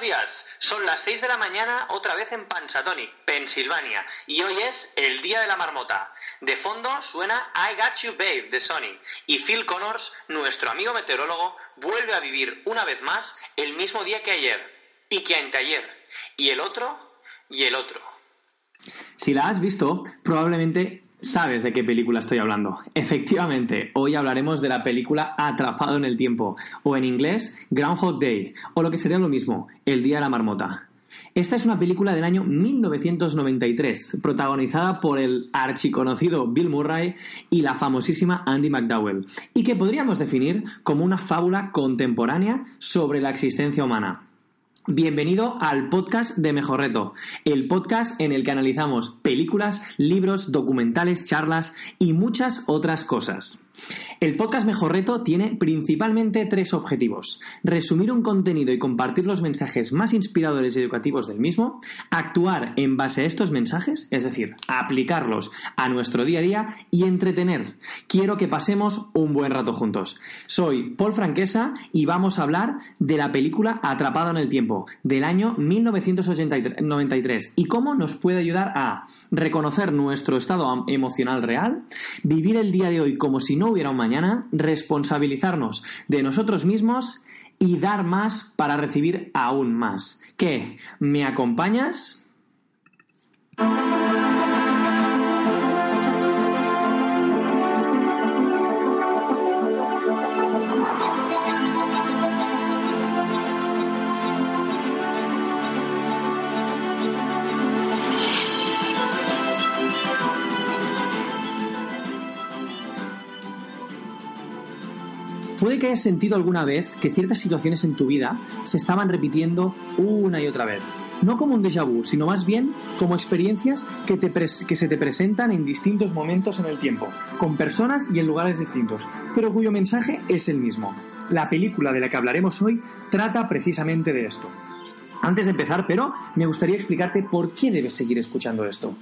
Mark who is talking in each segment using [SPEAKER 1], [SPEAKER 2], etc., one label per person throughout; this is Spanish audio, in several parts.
[SPEAKER 1] Días, son las 6 de la mañana otra vez en Pansatonic, Pensilvania, y hoy es el Día de la Marmota. De fondo suena I Got You Babe de Sony, y Phil Connors, nuestro amigo meteorólogo, vuelve a vivir una vez más el mismo día que ayer, y que anteayer, y el otro, y el otro.
[SPEAKER 2] Si la has visto, probablemente Sabes de qué película estoy hablando. Efectivamente, hoy hablaremos de la película Atrapado en el Tiempo, o en inglés Groundhog Day, o lo que sería lo mismo, El Día de la Marmota. Esta es una película del año 1993, protagonizada por el archiconocido Bill Murray y la famosísima Andy McDowell, y que podríamos definir como una fábula contemporánea sobre la existencia humana. Bienvenido al podcast de Mejor Reto, el podcast en el que analizamos películas, libros, documentales, charlas y muchas otras cosas. El podcast Mejor Reto tiene principalmente tres objetivos. Resumir un contenido y compartir los mensajes más inspiradores y educativos del mismo, actuar en base a estos mensajes, es decir, aplicarlos a nuestro día a día y entretener. Quiero que pasemos un buen rato juntos. Soy Paul Franquesa y vamos a hablar de la película Atrapado en el Tiempo del año 1993 y cómo nos puede ayudar a reconocer nuestro estado emocional real, vivir el día de hoy como si no hubiera un mañana, responsabilizarnos de nosotros mismos y dar más para recibir aún más. ¿Qué? ¿Me acompañas? Que hayas sentido alguna vez que ciertas situaciones en tu vida se estaban repitiendo una y otra vez. No como un déjà vu, sino más bien como experiencias que, que se te presentan en distintos momentos en el tiempo, con personas y en lugares distintos, pero cuyo mensaje es el mismo. La película de la que hablaremos hoy trata precisamente de esto. Antes de empezar, pero, me gustaría explicarte por qué debes seguir escuchando esto.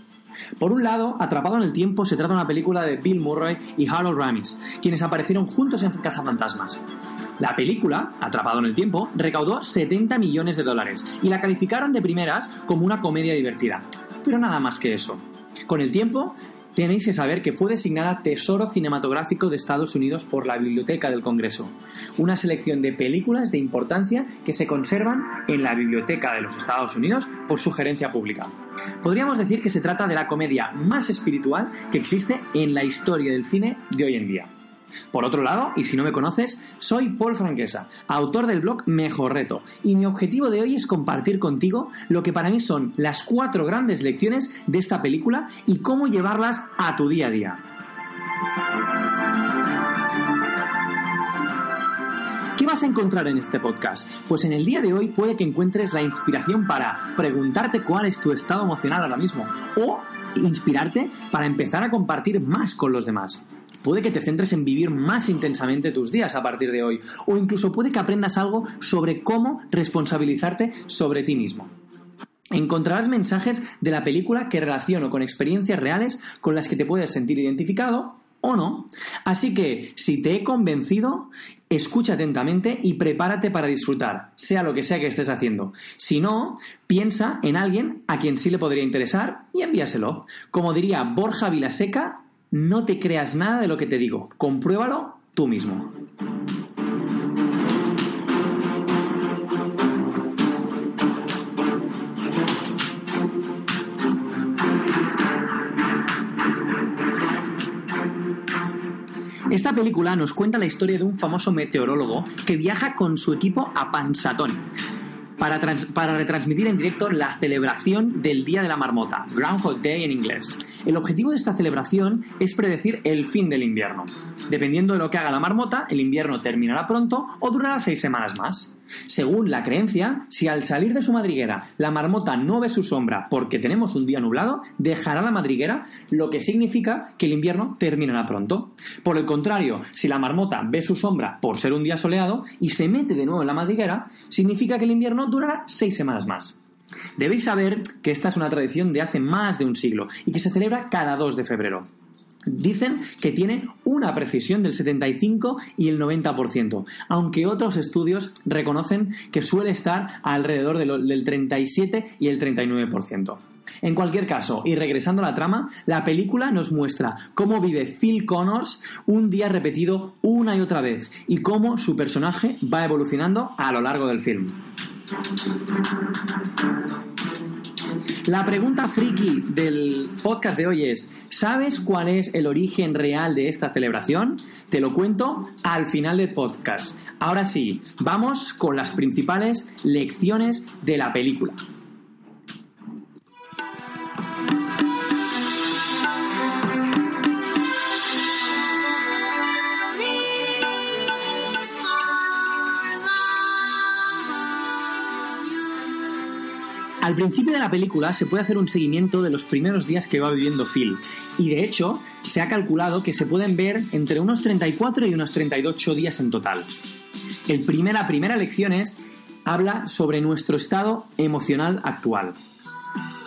[SPEAKER 2] Por un lado, Atrapado en el Tiempo se trata de una película de Bill Murray y Harold Ramis, quienes aparecieron juntos en Cazafantasmas. La película, Atrapado en el Tiempo, recaudó 70 millones de dólares y la calificaron de primeras como una comedia divertida. Pero nada más que eso. Con el tiempo, tenéis que saber que fue designada Tesoro Cinematográfico de Estados Unidos por la Biblioteca del Congreso, una selección de películas de importancia que se conservan en la Biblioteca de los Estados Unidos por sugerencia pública. Podríamos decir que se trata de la comedia más espiritual que existe en la historia del cine de hoy en día. Por otro lado, y si no me conoces, soy Paul Franquesa, autor del blog Mejor Reto, y mi objetivo de hoy es compartir contigo lo que para mí son las cuatro grandes lecciones de esta película y cómo llevarlas a tu día a día. ¿Qué vas a encontrar en este podcast? Pues en el día de hoy puede que encuentres la inspiración para preguntarte cuál es tu estado emocional ahora mismo o inspirarte para empezar a compartir más con los demás. Puede que te centres en vivir más intensamente tus días a partir de hoy, o incluso puede que aprendas algo sobre cómo responsabilizarte sobre ti mismo. Encontrarás mensajes de la película que relaciono con experiencias reales con las que te puedes sentir identificado o no. Así que, si te he convencido, escucha atentamente y prepárate para disfrutar, sea lo que sea que estés haciendo. Si no, piensa en alguien a quien sí le podría interesar y envíaselo. Como diría Borja Vilaseca, no te creas nada de lo que te digo, compruébalo tú mismo. Esta película nos cuenta la historia de un famoso meteorólogo que viaja con su equipo a Pansatón, para, retransmitir en directo la celebración del Día de la Marmota, Groundhog Day en inglés. El objetivo de esta celebración es predecir el fin del invierno. Dependiendo de lo que haga la marmota, el invierno terminará pronto o durará seis semanas más. Según la creencia, si al salir de su madriguera la marmota no ve su sombra porque tenemos un día nublado, dejará la madriguera, lo que significa que el invierno terminará pronto. Por el contrario, si la marmota ve su sombra por ser un día soleado y se mete de nuevo en la madriguera, significa que el invierno durará seis semanas más. Debéis saber que esta es una tradición de hace más de un siglo y que se celebra cada 2 de febrero. Dicen que tiene una precisión del 75 y el 90%, aunque otros estudios reconocen que suele estar alrededor del 37 y el 39%. En cualquier caso, y regresando a la trama, la película nos muestra cómo vive Phil Connors un día repetido una y otra vez y cómo su personaje va evolucionando a lo largo del film. La pregunta friki del podcast de hoy es, ¿sabes cuál es el origen real de esta celebración? Te lo cuento al final del podcast. Ahora sí, vamos con las principales lecciones de la película. Al principio de la película se puede hacer un seguimiento de los primeros días que va viviendo Phil. Y de hecho, se ha calculado que se pueden ver entre unos 34 y unos 38 días en total. El la primera lección es, habla sobre nuestro estado emocional actual.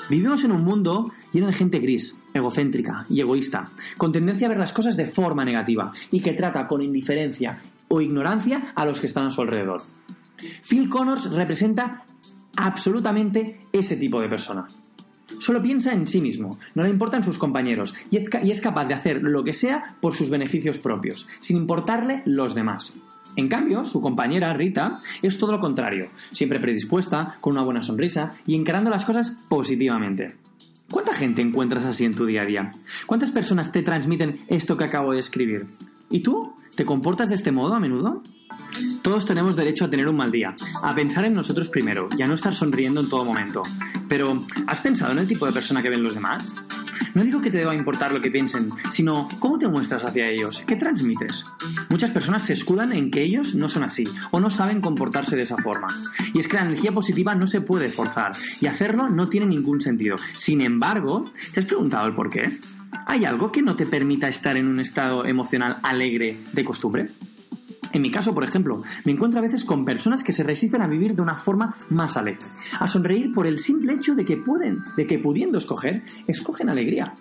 [SPEAKER 2] Vivimos en un mundo lleno de gente gris, egocéntrica y egoísta, con tendencia a ver las cosas de forma negativa y que trata con indiferencia o ignorancia a los que están a su alrededor. Phil Connors representa absolutamente ese tipo de persona. Solo piensa en sí mismo, no le importan sus compañeros y es capaz de hacer lo que sea por sus beneficios propios, sin importarle los demás. En cambio, su compañera, Rita, es todo lo contrario, siempre predispuesta, con una buena sonrisa y encarando las cosas positivamente. ¿Cuánta gente encuentras así en tu día a día? ¿Cuántas personas te transmiten esto que acabo de escribir? ¿Y tú? ¿Te comportas de este modo a menudo? Todos tenemos derecho a tener un mal día, a pensar en nosotros primero y a no estar sonriendo en todo momento. Pero, ¿has pensado en el tipo de persona que ven los demás? No digo que te deba importar lo que piensen, sino cómo te muestras hacia ellos, qué transmites. Muchas personas se escudan en que ellos no son así o no saben comportarse de esa forma. Y es que la energía positiva no se puede forzar y hacerlo no tiene ningún sentido. Sin embargo, ¿te has preguntado el por qué? ¿Hay algo que no te permita estar en un estado emocional alegre de costumbre? En mi caso, por ejemplo, me encuentro a veces con personas que se resisten a vivir de una forma más alegre, a sonreír por el simple hecho de que pueden, de que pudiendo escoger, escogen alegría.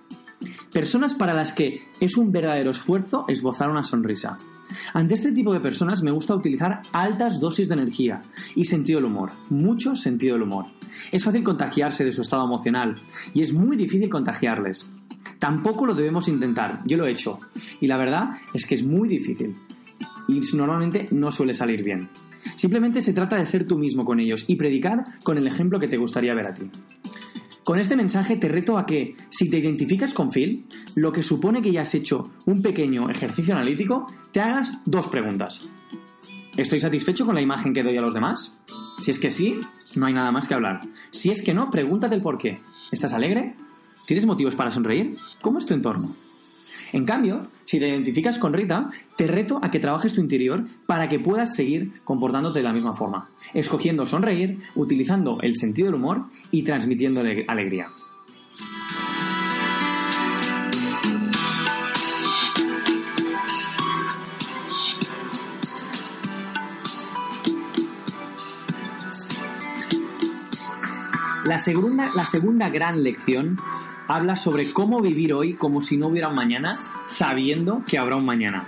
[SPEAKER 2] Personas para las que es un verdadero esfuerzo esbozar una sonrisa. Ante este tipo de personas me gusta utilizar altas dosis de energía y sentido del humor, mucho sentido del humor. Es fácil contagiarse de su estado emocional y es muy difícil contagiarles. Tampoco lo debemos intentar, yo lo he hecho y la verdad es que es muy difícil y normalmente no suele salir bien. Simplemente se trata de ser tú mismo con ellos y predicar con el ejemplo que te gustaría ver a ti. Con este mensaje te reto a que, si te identificas con Phil, lo que supone que ya has hecho un pequeño ejercicio analítico, te hagas dos preguntas. ¿Estoy satisfecho con la imagen que doy a los demás? Si es que sí, no hay nada más que hablar. Si es que no, pregúntate el por qué. ¿Estás alegre? ¿Tienes motivos para sonreír? ¿Cómo es tu entorno? En cambio, si te identificas con Rita, te reto a que trabajes tu interior para que puedas seguir comportándote de la misma forma, escogiendo sonreír, utilizando el sentido del humor y transmitiendo alegría. La segunda, la segunda gran lección habla sobre cómo vivir hoy como si no hubiera un mañana, sabiendo que habrá un mañana.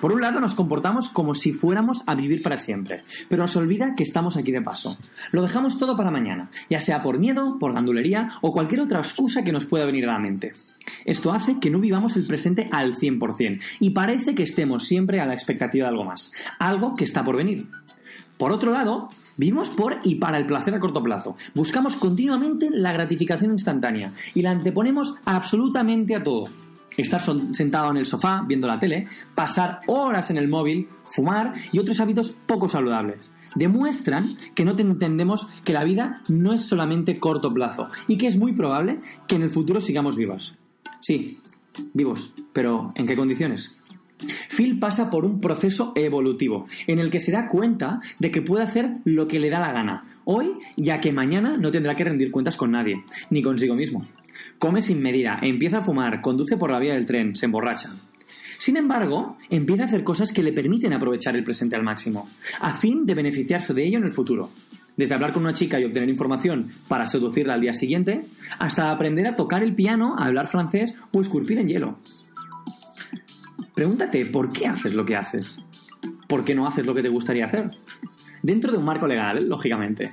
[SPEAKER 2] Por un lado nos comportamos como si fuéramos a vivir para siempre, pero nos olvida que estamos aquí de paso. Lo dejamos todo para mañana, ya sea por miedo, por gandulería o cualquier otra excusa que nos pueda venir a la mente. Esto hace que no vivamos el presente al 100% y parece que estemos siempre a la expectativa de algo más, algo que está por venir. Por otro lado, vivimos por y para el placer a corto plazo. Buscamos continuamente la gratificación instantánea y la anteponemos absolutamente a todo. Estar sentado en el sofá viendo la tele, pasar horas en el móvil, fumar y otros hábitos poco saludables. Demuestran que no entendemos que la vida no es solamente corto plazo y que es muy probable que en el futuro sigamos vivos. Sí, vivos, pero ¿en qué condiciones? Phil pasa por un proceso evolutivo en el que se da cuenta de que puede hacer lo que le da la gana, hoy ya que mañana no tendrá que rendir cuentas con nadie, ni consigo mismo. Come sin medida, empieza a fumar, conduce por la vía del tren, se emborracha. Sin embargo, empieza a hacer cosas que le permiten aprovechar el presente al máximo, a fin de beneficiarse de ello en el futuro. Desde hablar con una chica y obtener información para seducirla al día siguiente, hasta aprender a tocar el piano, a hablar francés o esculpir en hielo. Pregúntate por qué haces lo que haces. ¿Por qué no haces lo que te gustaría hacer? Dentro de un marco legal, lógicamente.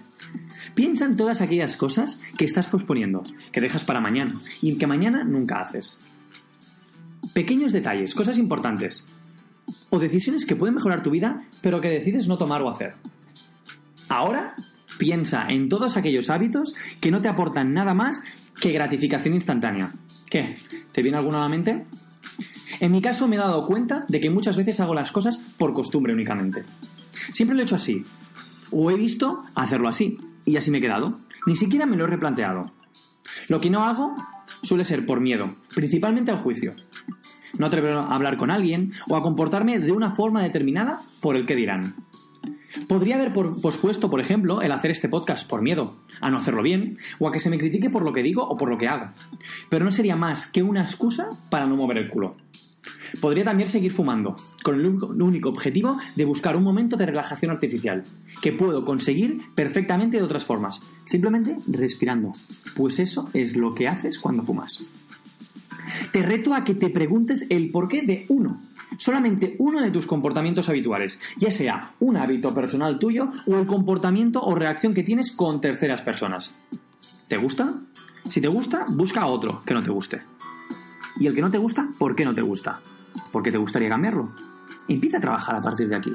[SPEAKER 2] Piensa en todas aquellas cosas que estás posponiendo, que dejas para mañana y que mañana nunca haces. Pequeños detalles, cosas importantes. O decisiones que pueden mejorar tu vida, pero que decides no tomar o hacer. Ahora, piensa en todos aquellos hábitos que no te aportan nada más que gratificación instantánea. ¿Qué? ¿Te viene alguna a la mente? En mi caso me he dado cuenta de que muchas veces hago las cosas por costumbre únicamente. Siempre lo he hecho así. O he visto hacerlo así. Y así me he quedado. Ni siquiera me lo he replanteado. Lo que no hago suele ser por miedo, principalmente al juicio. No atrevo a hablar con alguien o a comportarme de una forma determinada por el que dirán. Podría haber pospuesto, por ejemplo, el hacer este podcast por miedo a no hacerlo bien o a que se me critique por lo que digo o por lo que hago. Pero no sería más que una excusa para no mover el culo. Podría también seguir fumando, con el único objetivo de buscar un momento de relajación artificial, que puedo conseguir perfectamente de otras formas, simplemente respirando, pues eso es lo que haces cuando fumas. Te reto a que te preguntes el porqué de uno, solamente uno de tus comportamientos habituales, ya sea un hábito personal tuyo o el comportamiento o reacción que tienes con terceras personas. ¿Te gusta? Si te gusta, busca otro que no te guste. Y el que no te gusta, ¿por qué no te gusta? ¿Por qué te gustaría cambiarlo? Empieza a trabajar a partir de aquí.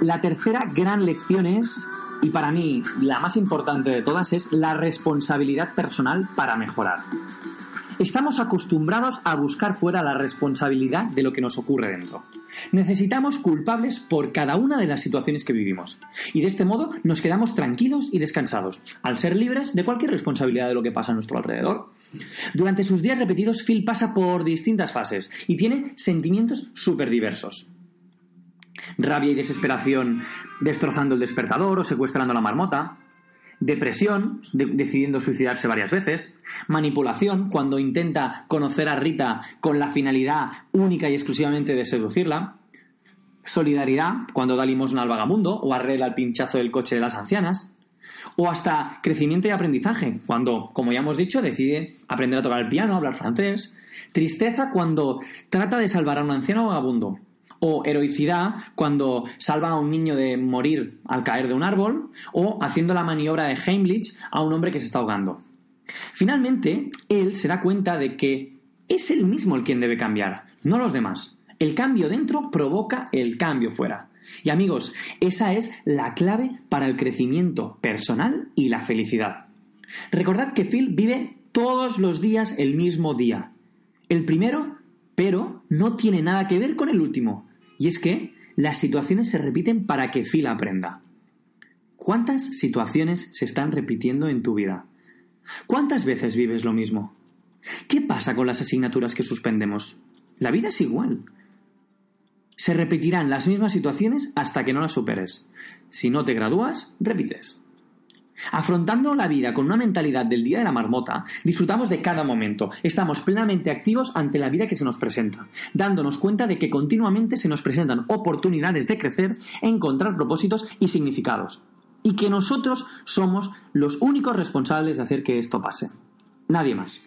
[SPEAKER 2] La tercera gran lección es, y para mí la más importante de todas, es la responsabilidad personal para mejorar. Estamos acostumbrados a buscar fuera la responsabilidad de lo que nos ocurre dentro. Necesitamos culpables por cada una de las situaciones que vivimos. Y de este modo nos quedamos tranquilos y descansados, al ser libres de cualquier responsabilidad de lo que pasa a nuestro alrededor. Durante sus días repetidos, Phil pasa por distintas fases y tiene sentimientos súper diversos rabia y desesperación destrozando el despertador o secuestrando la marmota, depresión, decidiendo suicidarse varias veces, manipulación, cuando intenta conocer a Rita con la finalidad única y exclusivamente de seducirla, solidaridad, cuando da limosna al vagamundo o arregla el pinchazo del coche de las ancianas, o hasta crecimiento y aprendizaje, cuando, como ya hemos dicho, decide aprender a tocar el piano, hablar francés, tristeza cuando trata de salvar a un anciano vagabundo, o heroicidad cuando salva a un niño de morir al caer de un árbol, o haciendo la maniobra de Heimlich a un hombre que se está ahogando. Finalmente, él se da cuenta de que es él mismo el quien debe cambiar, no los demás. El cambio dentro provoca el cambio fuera. Y amigos, esa es la clave para el crecimiento personal y la felicidad. Recordad que Phil vive todos los días el mismo día. El primero, pero no tiene nada que ver con el último. Y es que las situaciones se repiten para que Phil aprenda. ¿Cuántas situaciones se están repitiendo en tu vida? ¿Cuántas veces vives lo mismo? ¿Qué pasa con las asignaturas que suspendemos? La vida es igual. Se repetirán las mismas situaciones hasta que no las superes. Si no te gradúas, repites. Afrontando la vida con una mentalidad del día de la marmota, disfrutamos de cada momento, estamos plenamente activos ante la vida que se nos presenta, dándonos cuenta de que continuamente se nos presentan oportunidades de crecer, encontrar propósitos y significados, y que nosotros somos los únicos responsables de hacer que esto pase. Nadie más.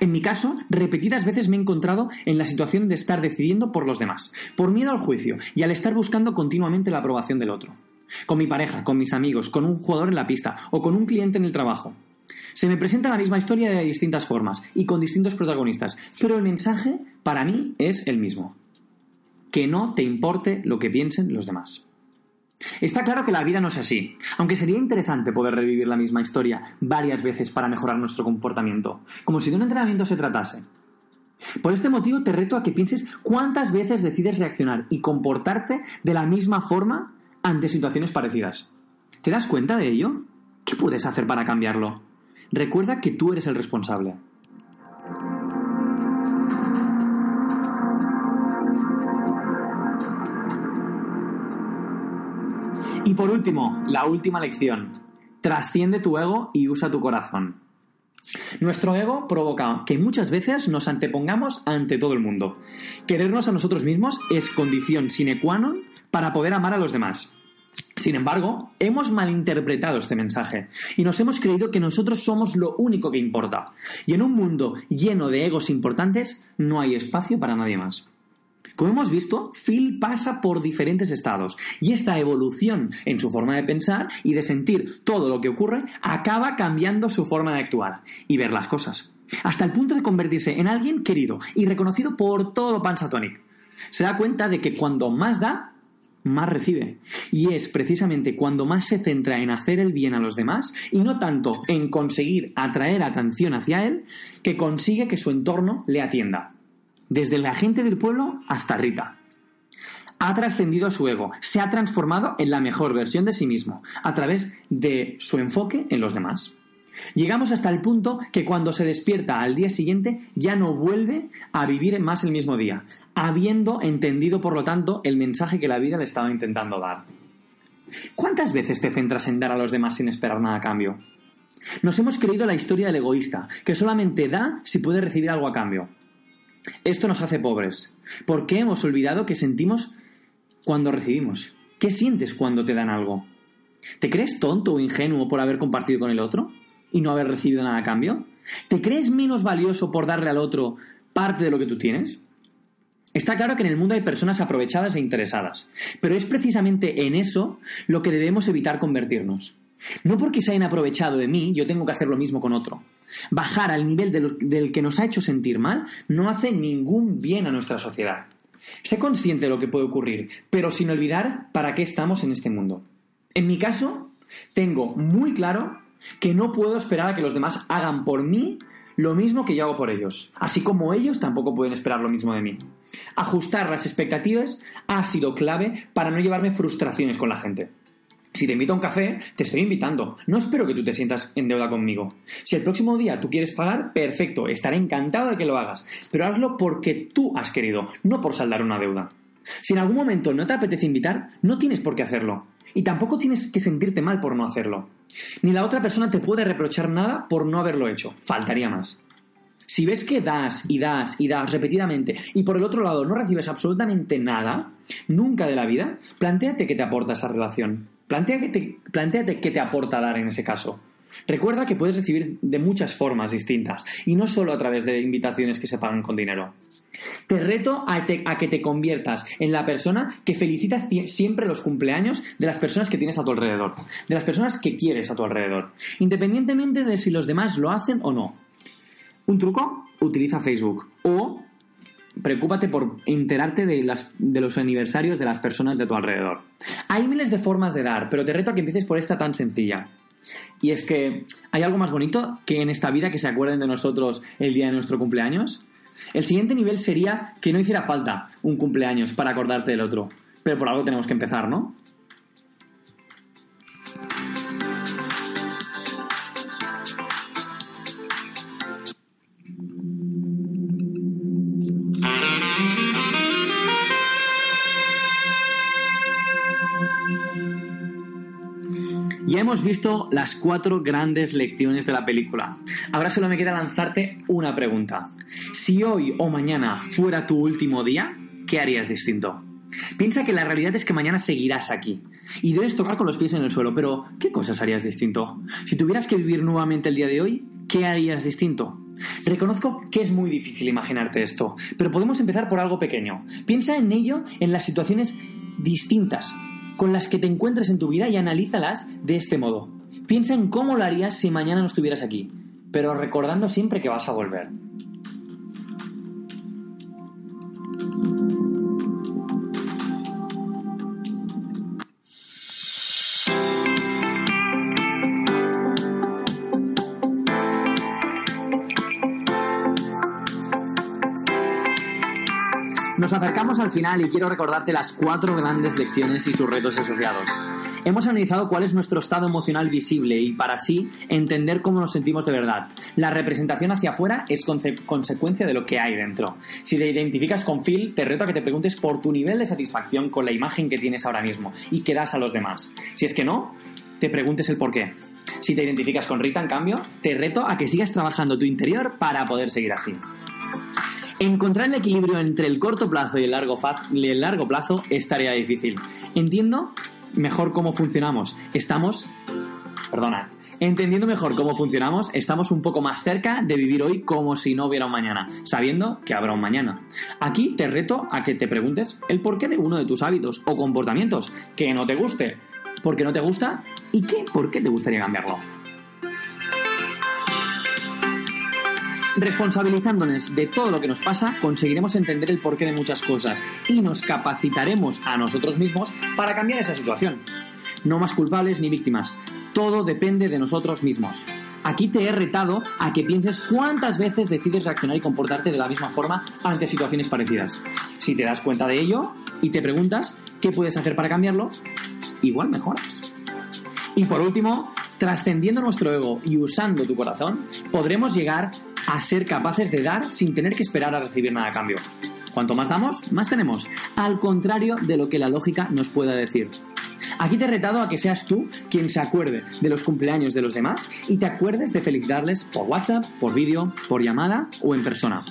[SPEAKER 2] En mi caso, repetidas veces me he encontrado en la situación de estar decidiendo por los demás, por miedo al juicio y al estar buscando continuamente la aprobación del otro con mi pareja, con mis amigos, con un jugador en la pista o con un cliente en el trabajo. Se me presenta la misma historia de distintas formas y con distintos protagonistas, pero el mensaje para mí es el mismo. Que no te importe lo que piensen los demás. Está claro que la vida no es así, aunque sería interesante poder revivir la misma historia varias veces para mejorar nuestro comportamiento, como si de un entrenamiento se tratase. Por este motivo te reto a que pienses cuántas veces decides reaccionar y comportarte de la misma forma ante situaciones parecidas. ¿Te das cuenta de ello? ¿Qué puedes hacer para cambiarlo? Recuerda que tú eres el responsable. Y por último, la última lección. Trasciende tu ego y usa tu corazón. Nuestro ego provoca que muchas veces nos antepongamos ante todo el mundo. Querernos a nosotros mismos es condición sine qua non para poder amar a los demás. Sin embargo, hemos malinterpretado este mensaje y nos hemos creído que nosotros somos lo único que importa. Y en un mundo lleno de egos importantes, no hay espacio para nadie más. Como hemos visto, Phil pasa por diferentes estados y esta evolución en su forma de pensar y de sentir todo lo que ocurre acaba cambiando su forma de actuar y ver las cosas, hasta el punto de convertirse en alguien querido y reconocido por todo Pansatonic. Se da cuenta de que cuando más da, más recibe. Y es precisamente cuando más se centra en hacer el bien a los demás y no tanto en conseguir atraer atención hacia él, que consigue que su entorno le atienda. Desde la gente del pueblo hasta Rita. Ha trascendido su ego, se ha transformado en la mejor versión de sí mismo, a través de su enfoque en los demás. Llegamos hasta el punto que cuando se despierta al día siguiente ya no vuelve a vivir más el mismo día, habiendo entendido por lo tanto el mensaje que la vida le estaba intentando dar. ¿Cuántas veces te centras en dar a los demás sin esperar nada a cambio? Nos hemos creído la historia del egoísta, que solamente da si puede recibir algo a cambio. Esto nos hace pobres, porque hemos olvidado que sentimos cuando recibimos. ¿Qué sientes cuando te dan algo? ¿Te crees tonto o ingenuo por haber compartido con el otro? Y no haber recibido nada a cambio? ¿Te crees menos valioso por darle al otro parte de lo que tú tienes? Está claro que en el mundo hay personas aprovechadas e interesadas, pero es precisamente en eso lo que debemos evitar convertirnos. No porque se hayan aprovechado de mí, yo tengo que hacer lo mismo con otro. Bajar al nivel del, que nos ha hecho sentir mal no hace ningún bien a nuestra sociedad. Sé consciente de lo que puede ocurrir, pero sin olvidar para qué estamos en este mundo. En mi caso, tengo muy claro que no puedo esperar a que los demás hagan por mí lo mismo que yo hago por ellos, así como ellos tampoco pueden esperar lo mismo de mí. Ajustar las expectativas ha sido clave para no llevarme frustraciones con la gente. Si te invito a un café, te estoy invitando. No espero que tú te sientas en deuda conmigo. Si el próximo día tú quieres pagar, perfecto, estaré encantado de que lo hagas. Pero hazlo porque tú has querido, no por saldar una deuda. Si en algún momento no te apetece invitar, no tienes por qué hacerlo. Y tampoco tienes que sentirte mal por no hacerlo. Ni la otra persona te puede reprochar nada por no haberlo hecho. Faltaría más. Si ves que das y das y das repetidamente y por el otro lado no recibes absolutamente nada, nunca de la vida, planteate qué te aporta esa relación. Plantéate, planteate qué te aporta dar en ese caso. Recuerda que puedes recibir de muchas formas distintas y no solo a través de invitaciones que se pagan con dinero. Te reto a, que te conviertas en la persona que felicita siempre los cumpleaños de las personas que tienes a tu alrededor, de las personas que quieres a tu alrededor, independientemente de si los demás lo hacen o no. Un truco, utiliza Facebook o preocúpate por enterarte de, de, los aniversarios de las personas de tu alrededor. Hay miles de formas de dar, pero te reto a que empieces por esta tan sencilla. Y es que hay algo más bonito que en esta vida que se acuerden de nosotros el día de nuestro cumpleaños. El siguiente nivel sería que no hiciera falta un cumpleaños para acordarte del otro. Pero por algo tenemos que empezar, ¿no? Ya hemos visto las cuatro grandes lecciones de la película. Ahora solo me queda lanzarte una pregunta. Si hoy o mañana fuera tu último día, ¿qué harías distinto? Piensa que la realidad es que mañana seguirás aquí y debes tocar con los pies en el suelo, pero ¿qué cosas harías distinto? Si tuvieras que vivir nuevamente el día de hoy, ¿qué harías distinto? Reconozco que es muy difícil imaginarte esto, pero podemos empezar por algo pequeño. Piensa en ello en las situaciones distintas con las que te encuentres en tu vida y analízalas de este modo. Piensa en cómo lo harías si mañana no estuvieras aquí, pero recordando siempre que vas a volver. Nos acercamos al final y quiero recordarte las cuatro grandes lecciones y sus retos asociados. Hemos analizado cuál es nuestro estado emocional visible y para así entender cómo nos sentimos de verdad. La representación hacia afuera es consecuencia de lo que hay dentro. Si te identificas con Phil, te reto a que te preguntes por tu nivel de satisfacción con la imagen que tienes ahora mismo y que das a los demás. Si es que no, te preguntes el por qué. Si te identificas con Rita, en cambio, te reto a que sigas trabajando tu interior para poder seguir así. Encontrar el equilibrio entre el corto plazo y el largo, plazo es tarea difícil. Entiendo mejor cómo funcionamos, estamos, perdona, entendiendo mejor cómo funcionamos, estamos un poco más cerca de vivir hoy como si no hubiera un mañana, sabiendo que habrá un mañana. Aquí te reto a que te preguntes el porqué de uno de tus hábitos o comportamientos que no te guste, por qué no te gusta y qué, por qué te gustaría cambiarlo. Responsabilizándonos de todo lo que nos pasa, conseguiremos entender el porqué de muchas cosas y nos capacitaremos a nosotros mismos para cambiar esa situación. No más culpables ni víctimas. Todo depende de nosotros mismos. Aquí te he retado a que pienses cuántas veces decides reaccionar y comportarte de la misma forma ante situaciones parecidas. Si te das cuenta de ello y te preguntas qué puedes hacer para cambiarlo, igual mejoras. Y por último, trascendiendo nuestro ego y usando tu corazón, podremos llegar a ser capaces de dar sin tener que esperar a recibir nada a cambio. Cuanto más damos, más tenemos, al contrario de lo que la lógica nos pueda decir. Aquí te he retado a que seas tú quien se acuerde de los cumpleaños de los demás y te acuerdes de felicitarles por WhatsApp, por vídeo, por llamada o en persona.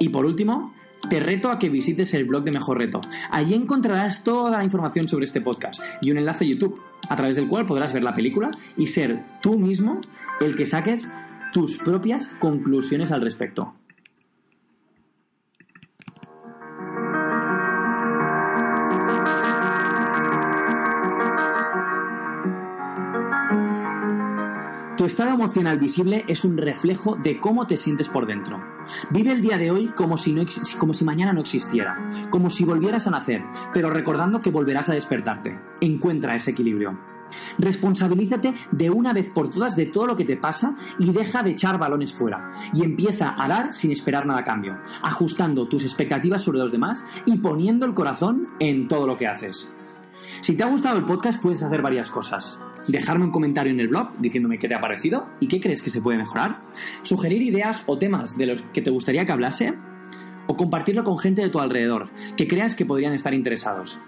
[SPEAKER 2] Y por último, te reto a que visites el blog de Mejor Reto. Allí encontrarás toda la información sobre este podcast y un enlace a YouTube, a través del cual podrás ver la película y ser tú mismo el que saques tus propias conclusiones al respecto. Tu estado emocional visible es un reflejo de cómo te sientes por dentro. Vive el día de hoy como si, no como si mañana no existiera, como si volvieras a nacer, pero recordando que volverás a despertarte. Encuentra ese equilibrio. Responsabilízate de una vez por todas de todo lo que te pasa y deja de echar balones fuera. Y empieza a dar sin esperar nada a cambio, ajustando tus expectativas sobre los demás y poniendo el corazón en todo lo que haces. Si te ha gustado el podcast puedes hacer varias cosas. Dejarme un comentario en el blog diciéndome qué te ha parecido y qué crees que se puede mejorar. Sugerir ideas o temas de los que te gustaría que hablase. O compartirlo con gente de tu alrededor que creas que podrían estar interesados.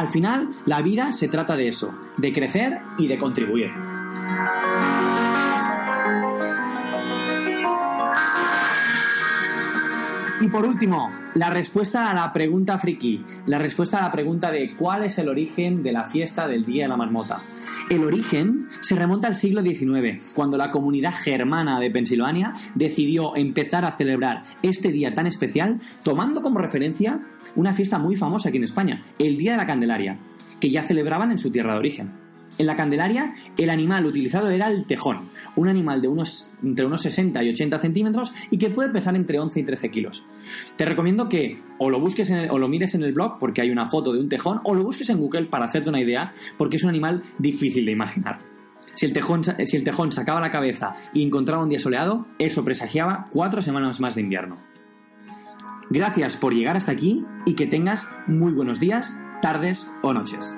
[SPEAKER 2] Al final, la vida se trata de eso, de crecer y de contribuir. Y por último, la respuesta a la pregunta friki, la respuesta a la pregunta de cuál es el origen de la fiesta del Día de la Marmota. El origen se remonta al siglo XIX, cuando la comunidad germana de Pensilvania decidió empezar a celebrar este día tan especial tomando como referencia una fiesta muy famosa aquí en España, el Día de la Candelaria, que ya celebraban en su tierra de origen. En la Candelaria, el animal utilizado era el tejón, un animal de unos, entre unos 60 y 80 centímetros y que puede pesar entre 11 y 13 kilos. Te recomiendo que o lo busques o lo mires en el blog porque hay una foto de un tejón o lo busques en Google para hacerte una idea porque es un animal difícil de imaginar. Si el, tejón, si el tejón sacaba la cabeza y encontraba un día soleado, eso presagiaba cuatro semanas más de invierno. Gracias por llegar hasta aquí y que tengas muy buenos días, tardes o noches.